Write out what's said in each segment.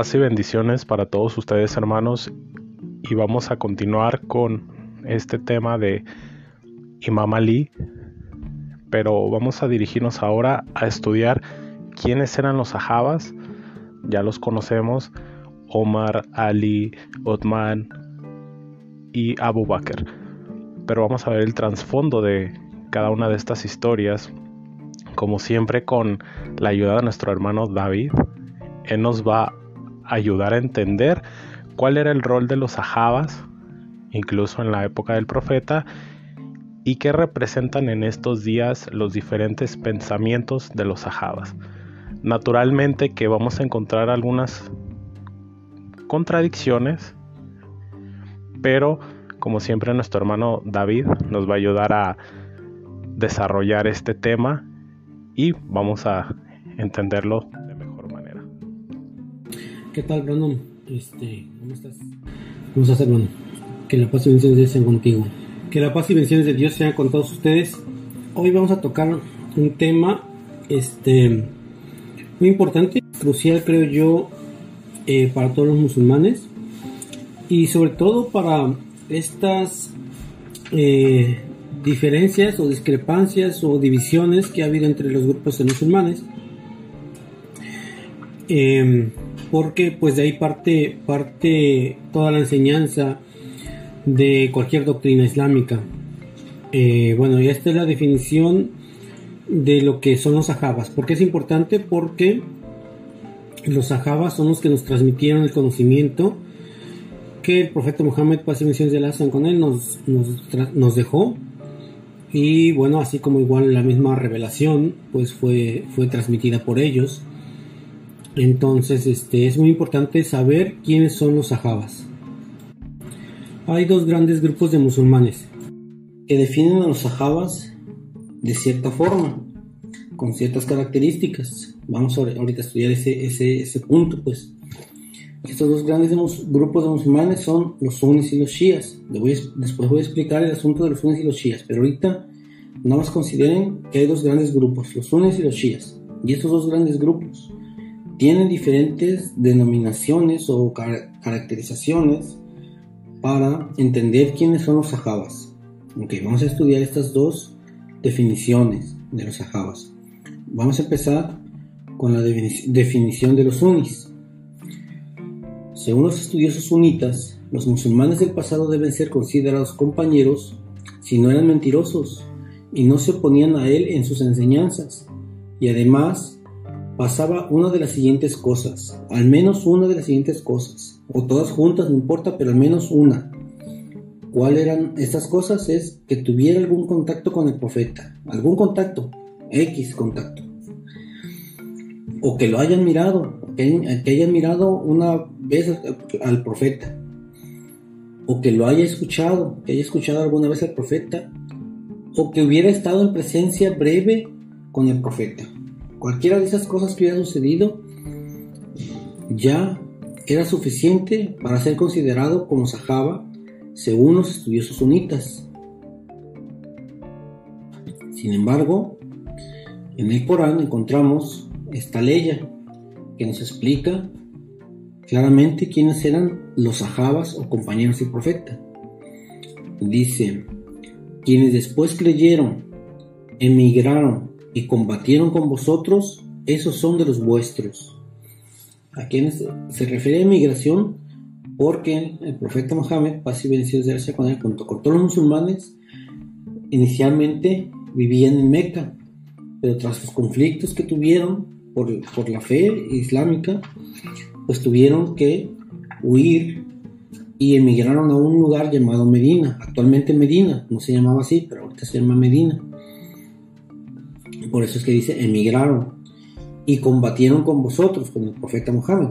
Y bendiciones para todos ustedes hermanos. Y vamos a continuar con este tema de Imam Ali, pero vamos a dirigirnos ahora a estudiar quiénes eran los sahabas, ya los conocemos, Omar, Ali, Othman y Abu Bakr, pero vamos a ver el trasfondo de cada una de estas historias, como siempre con la ayuda de nuestro hermano David, él nos va ayudar a entender cuál era el rol de los sahabas, incluso en la época del profeta, y qué representan en estos días los diferentes pensamientos de los sahabas. Naturalmente que vamos a encontrar algunas contradicciones, pero como siempre nuestro hermano David nos va a ayudar a desarrollar este tema y vamos a entenderlo ¿Qué tal, Brandon? Este, ¿cómo estás? ¿Cómo estás, hermano? Que la paz y bendiciones de Dios sean contigo. Que la paz y bendiciones de Dios sean con todos ustedes. Hoy vamos a tocar un tema, este, muy importante, crucial, creo yo, eh, para todos los musulmanes y sobre todo para estas eh, diferencias o discrepancias o divisiones que ha habido entre los grupos de musulmanes. Eh, porque pues de ahí parte, parte toda la enseñanza de cualquier doctrina islámica. Eh, bueno, y esta es la definición de lo que son los sahabas. ¿Por qué es importante? Porque los sahabas son los que nos transmitieron el conocimiento que el profeta Muhammad, paz y bendiciones de Allah con él, nos, nos, dejó. Y bueno, así como igual la misma revelación, pues fue, fue transmitida por ellos. Entonces, este, es muy importante saber quiénes son los sahabas. Hay dos grandes grupos de musulmanes que definen a los sahabas de cierta forma, con ciertas características. Vamos a ahorita a estudiar ese, ese, punto, pues. Estos dos grandes grupos de musulmanes son los sunnis y los shias. después voy a explicar el asunto de los sunnis y los shias, pero ahorita nada más consideren que hay dos grandes grupos, los sunnis y los shias. Y estos dos grandes grupos tienen diferentes denominaciones o caracterizaciones para entender quiénes son los sahabas. Okay, vamos a estudiar estas dos definiciones de los sahabas. Vamos a empezar con la definición de los sunnis. Según los estudiosos sunitas, los musulmanes del pasado deben ser considerados compañeros si no eran mentirosos y no se oponían a él en sus enseñanzas, y además pasaba una de las siguientes cosas, al menos una de las siguientes cosas, o todas juntas, no importa, pero al menos una. ¿Cuáles eran estas cosas? Es que tuviera algún contacto con el profeta, algún contacto, X contacto, o que lo hayan mirado, que, hayan mirado una vez al profeta, o que lo haya escuchado, que haya escuchado alguna vez al profeta, o que hubiera estado en presencia breve con el profeta. Cualquiera de esas cosas que hubiera sucedido ya era suficiente para ser considerado como sahaba según los estudiosos sunitas. Sin embargo, en el Corán encontramos esta ley que nos explica claramente quiénes eran los sahabas o compañeros del profeta. Dice, quienes después creyeron, emigraron y combatieron con vosotros, esos son de los vuestros. ¿A quienes se refiere a migración? Porque el profeta Mohammed, paz y bendiciones de junto con todos los musulmanes, inicialmente vivían en Meca, pero tras los conflictos que tuvieron por, por la fe islámica, pues tuvieron que huir y emigraron a un lugar llamado Medina, actualmente Medina, no se llamaba así, pero ahorita se llama Medina. Por eso es que dice, emigraron y combatieron con vosotros, con el profeta Mohammed.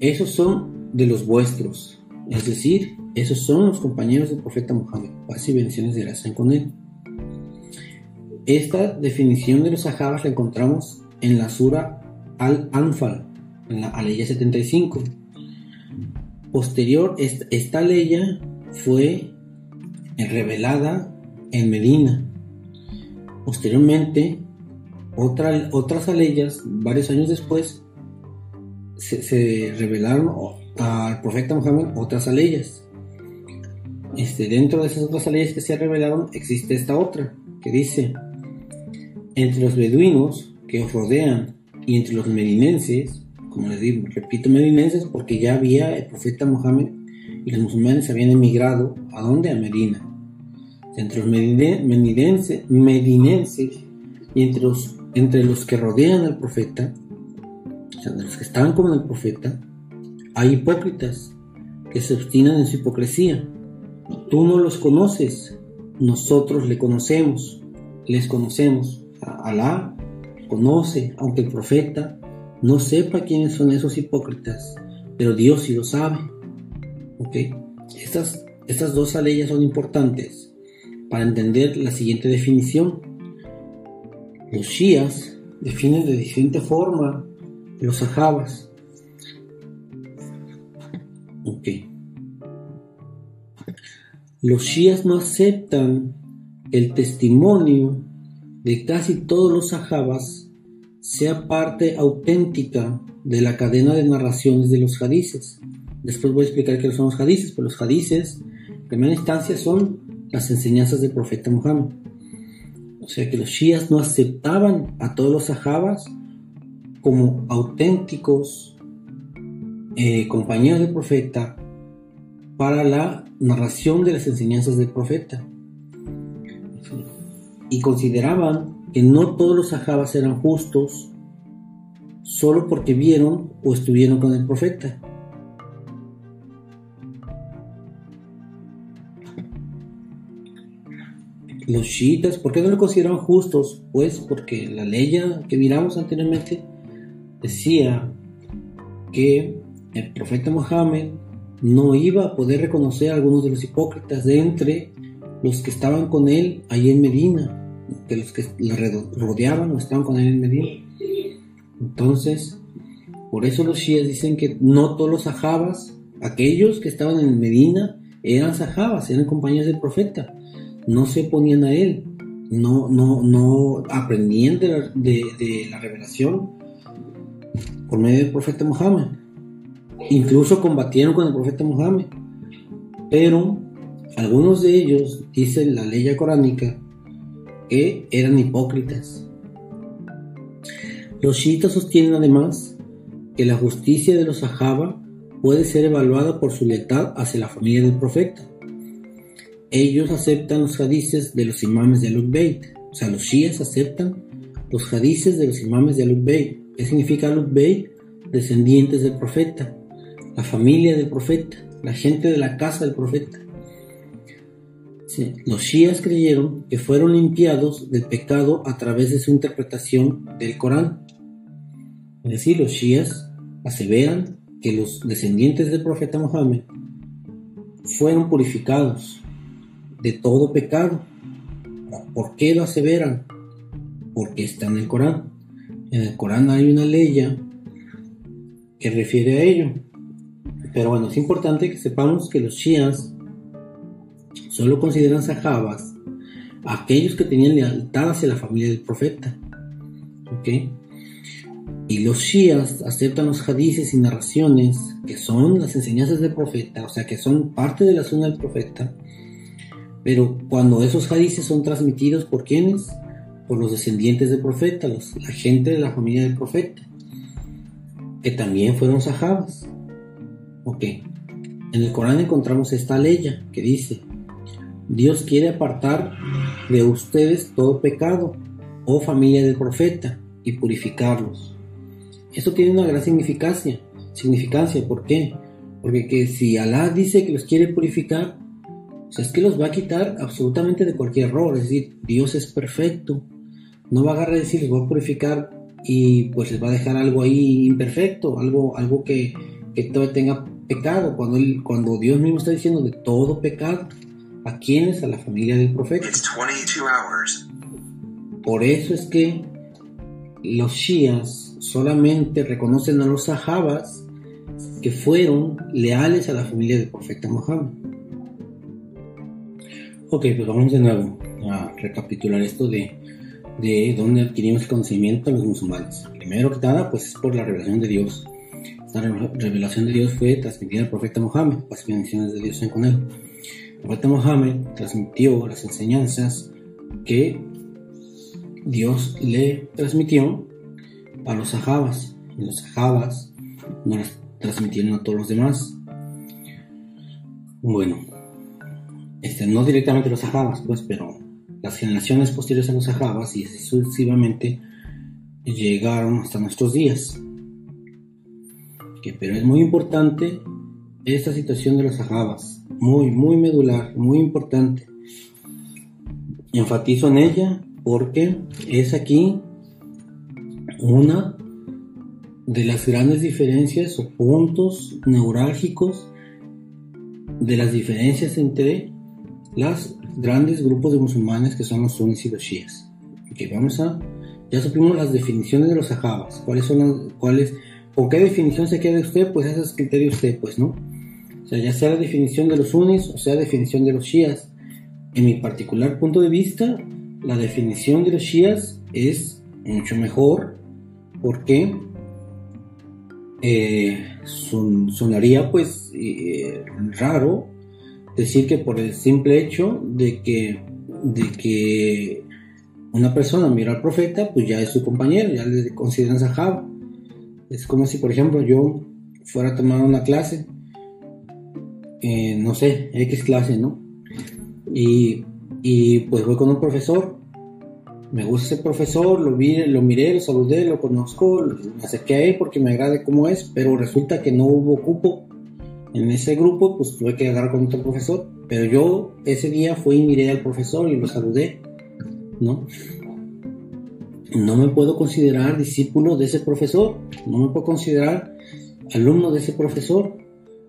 Esos son de los vuestros. Es decir, esos son los compañeros del profeta Mohammed. Paz y bendiciones de gracia con él. Esta definición de los sahabas la encontramos en la sura Al-Anfal, en la Aleya 75. Posterior, esta, esta ley fue revelada en Medina Posteriormente, otras aleyas, varios años después, se, revelaron al profeta Muhammad otras aleyas. Este, dentro de esas otras aleyas que se revelaron existe esta otra, que dice, entre los beduinos que os rodean y entre los medinenses, como les digo, repito medinenses porque ya había el profeta Muhammad y los musulmanes habían emigrado, ¿a dónde? A Medina. Entre los medinenses, y entre los, que rodean al profeta, o sea, los que estaban con el profeta, hay hipócritas que se obstinan en su hipocresía. Tú no los conoces, nosotros le conocemos, les conocemos. Alá conoce, aunque el profeta no sepa quiénes son esos hipócritas, pero Dios sí lo sabe. Estas dos leyes son importantes para entender la siguiente definición. Los shias definen de diferente forma los sahabas. Ok. Los shias no aceptan el testimonio de casi todos los sahabas sea parte auténtica de la cadena de narraciones de los hadices. Después voy a explicar qué son los hadices, pero los hadices, en primera instancia, son las enseñanzas del profeta Muhammad. O sea que los shias no aceptaban a todos los sahabas como auténticos eh, compañeros del profeta para la narración de las enseñanzas del profeta. Y consideraban que no todos los sahabas eran justos solo porque vieron o estuvieron con el profeta. Los chiitas, ¿por qué no lo consideraban justos? Pues porque la ley que miramos anteriormente decía que el profeta Mohammed no iba a poder reconocer a algunos de los hipócritas de entre los que estaban con él allí en Medina, de los que le rodeaban o estaban con él en Medina. Entonces, por eso los shias dicen que no todos los sahabas, aquellos que estaban en Medina, eran sahabas, eran compañeros del profeta no se oponían a él, no, no, no aprendían de la, revelación por medio del profeta Muhammad. Incluso combatieron con el profeta Muhammad. Pero algunos de ellos, dice la ley coránica, que eran hipócritas. Los chiitas sostienen además que la justicia de los sahaba puede ser evaluada por su lealtad hacia la familia del profeta ellos aceptan los hadices de los imames de Al-Beit. O sea, los shias aceptan los hadices de los imames de Al-Beit. ¿Qué significa Al-Beit? Descendientes del profeta, la familia del profeta, la gente de la casa del profeta. los shias creyeron que fueron limpiados del pecado a través de su interpretación del Corán. Es decir, los shias aseveran que los descendientes del profeta Mohammed fueron purificados de todo pecado. ¿Por qué lo aseveran? Porque está en el Corán. En el Corán hay una ley que refiere a ello. Pero bueno, es importante que sepamos que los shias solo consideran sahabas aquellos que tenían lealtad hacia la familia del profeta. ¿Ok? Y los shias aceptan los hadices y narraciones que son las enseñanzas del profeta, o sea, que son parte de la zona del profeta, pero cuando esos hadices son transmitidos por quienes? Por los descendientes del profeta, la gente de la familia del profeta, que también fueron sahabas. Ok, en el Corán encontramos esta ley que dice, Dios quiere apartar de ustedes todo pecado, oh familia del profeta, y purificarlos. Eso tiene una gran significancia. Significancia, ¿por qué? Porque que si Alá dice que los quiere purificar, o sea, es que los va a quitar absolutamente de cualquier error. Es decir, Dios es perfecto. No va a agarrar y decir, les voy a purificar y pues les va a dejar algo ahí imperfecto, algo, algo que, que todavía tenga pecado. Cuando, él, cuando Dios mismo está diciendo de todo pecado, ¿a quiénes? A la familia del profeta. Por eso es que los shias solamente reconocen a los sahabas que fueron leales a la familia del profeta Muhammad. Ok, pues vamos de nuevo a recapitular esto de, de dónde adquirimos conocimiento los musulmanes. Primero que nada, pues es por la revelación de Dios. esta revelación de Dios fue transmitida al profeta Mohammed, las bendiciones de Dios sean con él. El profeta Mohammed transmitió las enseñanzas que Dios le transmitió a los sahabas. Y los sahabas no las transmitieron a todos los demás. Bueno, este, no directamente los sahabas, pues, pero las generaciones posteriores a los sahabas y sucesivamente llegaron hasta nuestros días. pero es muy importante esta situación de los sahabas, muy, muy medular, muy importante. Enfatizo en ella porque es aquí una de las grandes diferencias o puntos neurálgicos de las diferencias entre los grandes grupos de musulmanes que son los sunnis y los shias. Okay, vamos a, ya supimos las definiciones de los sahabas. ¿Cuáles son las, cuáles, con qué definición se queda usted? Pues ese es usted, pues, ¿no? O sea, ya sea la definición de los sunnis o sea la definición de los shias. En mi particular punto de vista, la definición de los shias es mucho mejor porque eh, sonaría pues eh, raro decir que por el simple hecho de que, de que una persona mira al profeta, pues ya es su compañero, ya le consideran sahaba. Es como si, por ejemplo, yo fuera a tomar una clase, eh, no sé, X clase, ¿no? Y, y pues voy con un profesor me gusta ese profesor, lo, vi, lo miré, lo saludé, lo conozco, me acerqué a él porque me agrade cómo es, pero resulta que no hubo cupo en ese grupo, pues tuve que agarrar con otro profesor. Pero yo ese día fui y miré al profesor y lo saludé, ¿no? No me puedo considerar discípulo de ese profesor, no me puedo considerar alumno de ese profesor,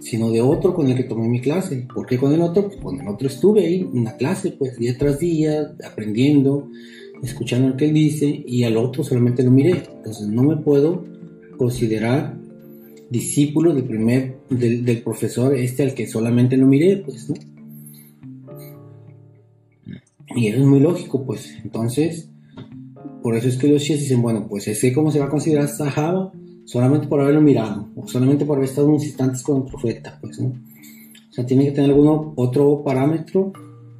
sino de otro con el que tomé mi clase. ¿Por qué con el otro? Pues con el otro estuve ahí en la clase, pues día tras día, aprendiendo, escuchando lo que él dice y al otro solamente lo miré. Entonces no me puedo considerar discípulo del primer del, profesor este al que solamente lo miré, pues, ¿no? Y eso es muy lógico, pues. Entonces, por eso es que los chies dicen, bueno, pues ese cómo se va a considerar Sahaba solamente por haberlo mirado, o solamente por haber estado unos instantes con el profeta, pues, ¿no? O sea, tiene que tener algún otro parámetro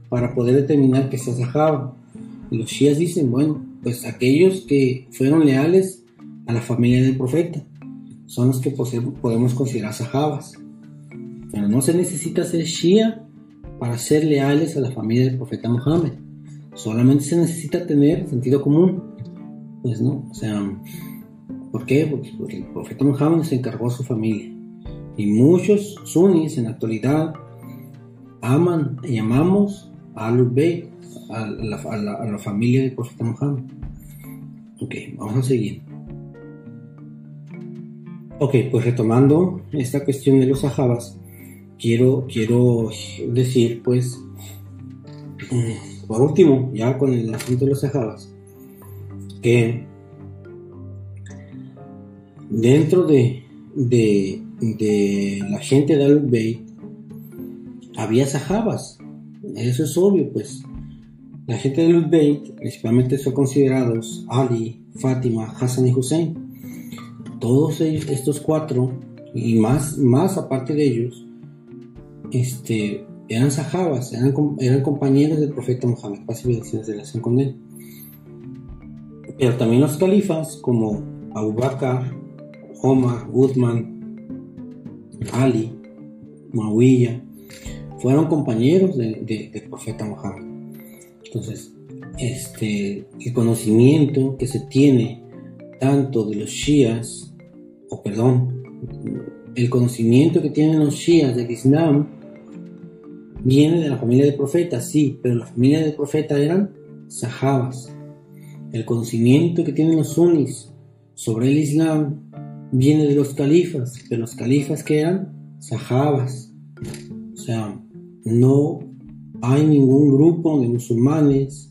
para poder determinar que sea Sahaba los shias dicen, bueno, pues aquellos que fueron leales a la familia del profeta son los que podemos considerar sahabas. Pero no se necesita ser shia para ser leales a la familia del profeta Muhammad. Solamente se necesita tener sentido común. Pues no, o sea, ¿por qué? Porque, el profeta Muhammad se encargó a su familia. Y muchos sunnis en la actualidad aman y amamos a al Bayt a la, familia del profeta Muhammad. Ok, vamos a seguir. Ok, pues retomando esta cuestión de los sahabas, quiero, quiero decir, pues, mm, por último, ya con el asunto de los sahabas, que dentro de, de, de la gente de Al-Bayt había sahabas, eso es obvio, pues. La gente del Bayt principalmente son considerados Ali, Fátima, Hassan y Hussein. Todos estos cuatro, y más, más aparte de ellos, este, eran sahabas, eran, eran compañeros del profeta Muhammad, paz y de relación con él. Pero también los califas como Abu Bakr, Omar, Uthman, Ali, Muawiyah, fueron compañeros del profeta Muhammad. Entonces, este, el conocimiento que se tiene tanto de los shias, o perdón, el conocimiento que tienen los shias del Islam viene de la familia del profeta, sí, pero la familia del profeta eran sahabas. El conocimiento que tienen los sunnis sobre el Islam viene de los califas, pero los califas que eran sahabas. O sea, no hay ningún grupo de musulmanes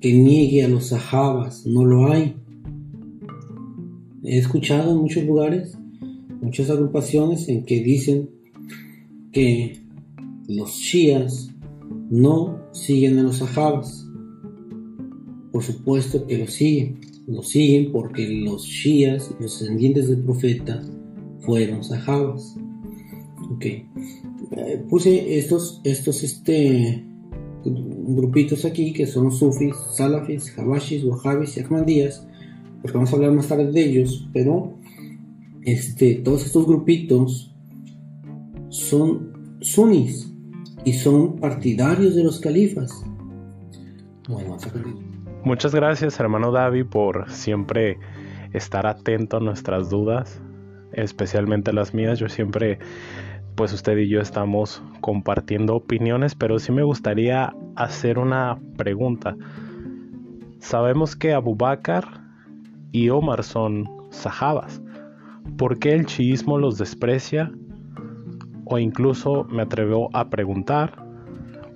que niegue a los sahabas, no lo hay. He escuchado en muchos lugares, muchas agrupaciones en que dicen que los shias no siguen a los sahabas. Por supuesto que lo siguen, lo siguen porque los shias, los descendientes del profeta, fueron sahabas. Eh, puse estos, estos, este, grupitos aquí que son sufis, salafis, habashis, wahhabis y ahmadías, porque vamos a hablar más tarde de ellos, pero este, todos estos grupitos son sunis y son partidarios de los califas. Muchas gracias, hermano David, por siempre estar atento a nuestras dudas, especialmente las mías. Yo siempre, pues usted y yo estamos compartiendo opiniones, pero sí me gustaría hacer una pregunta. Sabemos que Abu Bakr y Omar son sahabas. ¿Por qué el chiismo los desprecia? O incluso me atrevo a preguntar,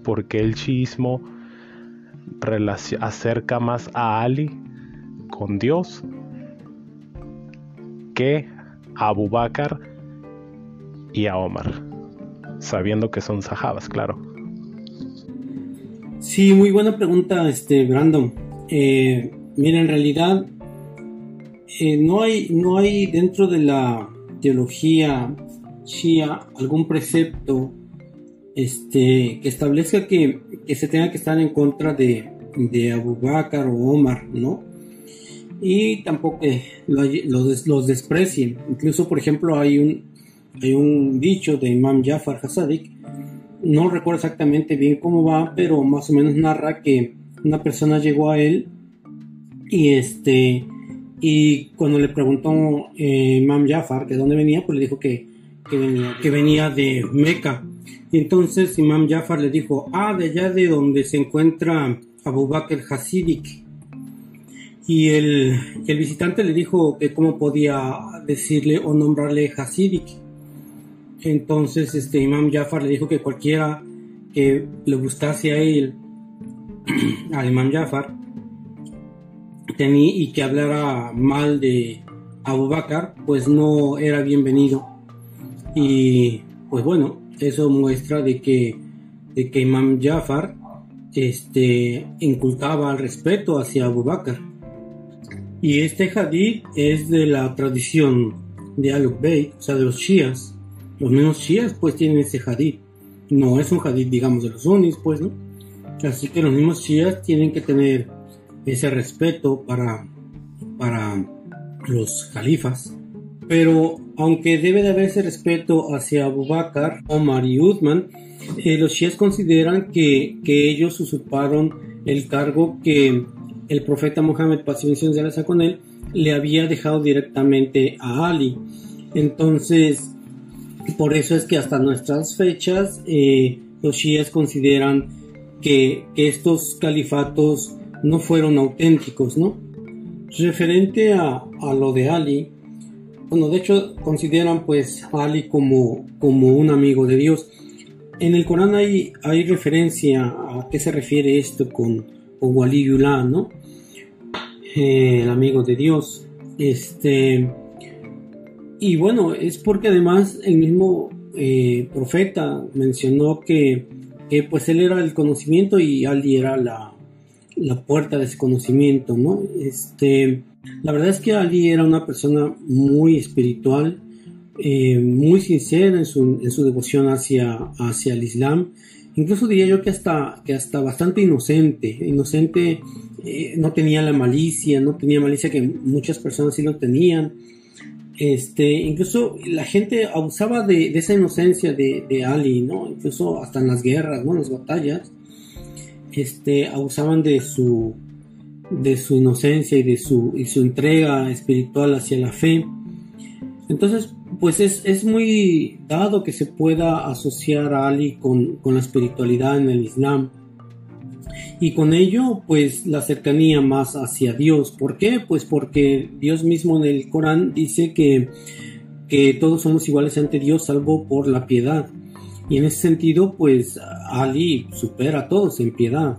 ¿por qué el chiismo acerca más a Ali con Dios que a Abu Bakr y a Omar, sabiendo que son sahabas, claro. Sí, muy buena pregunta, este Brandon. Eh, mira, en realidad eh, no hay no hay dentro de la teología shia algún precepto este que establezca que, se tenga que estar en contra de, de Abu Bakr o Omar, ¿no? y tampoco los, los desprecien. Incluso, por ejemplo, hay un, hay un dicho de Imam Jafar Hasadik, no recuerdo exactamente bien cómo va, pero más o menos narra que una persona llegó a él y este y cuando le preguntó eh, Imam Jafar de dónde venía, pues le dijo que, venía, que venía de Meca. Y entonces Imam Jafar le dijo, ah, de allá de donde se encuentra Abu Bakr Hasidik y el, el, visitante le dijo que cómo podía decirle o nombrarle Hasidic. Entonces este Imam Jafar le dijo que cualquiera que le gustase a él, al Imam Jafar, tenía, y que hablara mal de Abu Bakr, pues no era bienvenido. Y pues bueno, eso muestra de que, de que Imam Jafar este, inculcaba el respeto hacia Abu Bakr y este hadith es de la tradición de al Bayt, o sea, de los shias. Los menos shias pues tienen ese hadith. No es un hadith, digamos, de los sunnis, pues, ¿no? Así que los mismos shias tienen que tener ese respeto para, para los califas. Pero aunque debe de haber ese respeto hacia Abu Bakr, Omar y Uthman, eh, los shias consideran que, que ellos usurparon el cargo que el profeta Mohammed, paz y de con él, le había dejado directamente a Ali. Entonces, por eso es que hasta nuestras fechas eh, los shias consideran que, estos califatos no fueron auténticos, ¿no? Referente a, lo de Ali, bueno, de hecho consideran pues a Ali como, como un amigo de Dios. En el Corán hay, hay referencia a qué se refiere esto con, con Waliyullah, ¿no? Eh, el amigo de Dios. Este, y bueno, es porque además el mismo eh, profeta mencionó que, pues él era el conocimiento y Ali era la, la puerta de ese conocimiento, ¿no? Este, la verdad es que Ali era una persona muy espiritual, eh, muy sincera en su, en su devoción hacia, hacia el Islam incluso diría yo que hasta, que hasta bastante inocente, inocente, eh, no tenía la malicia, no tenía malicia que muchas personas sí lo tenían. Este, incluso la gente abusaba de, esa inocencia de, Ali, ¿no? Incluso hasta en las guerras, ¿no? En las batallas, este, abusaban de su, de su inocencia y de su, y su entrega espiritual hacia la fe. Entonces, pues es, muy dado que se pueda asociar a Ali con, la espiritualidad en el Islam. Y con ello, pues la cercanía más hacia Dios. ¿Por qué? Pues porque Dios mismo en el Corán dice que, que todos somos iguales ante Dios salvo por la piedad. Y en ese sentido, pues Ali supera a todos en piedad.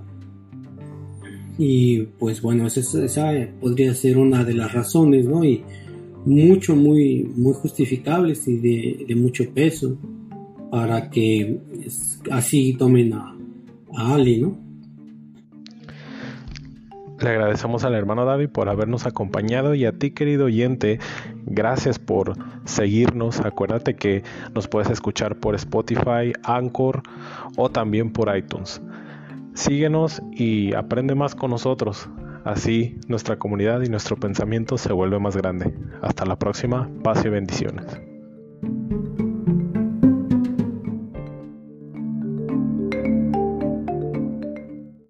Y pues bueno, esa, esa podría ser una de las razones, ¿no? Y, mucho, muy, muy justificables y de, mucho peso para que así tomen a, Ali, ¿no? Le agradecemos al hermano David por habernos acompañado y a ti, querido oyente, Gracias por seguirnos. Acuérdate que nos puedes escuchar por Spotify, Anchor o también por iTunes. Síguenos y aprende más con nosotros. Así nuestra comunidad y nuestro pensamiento se vuelve más grande. Hasta la próxima. Paz y bendiciones.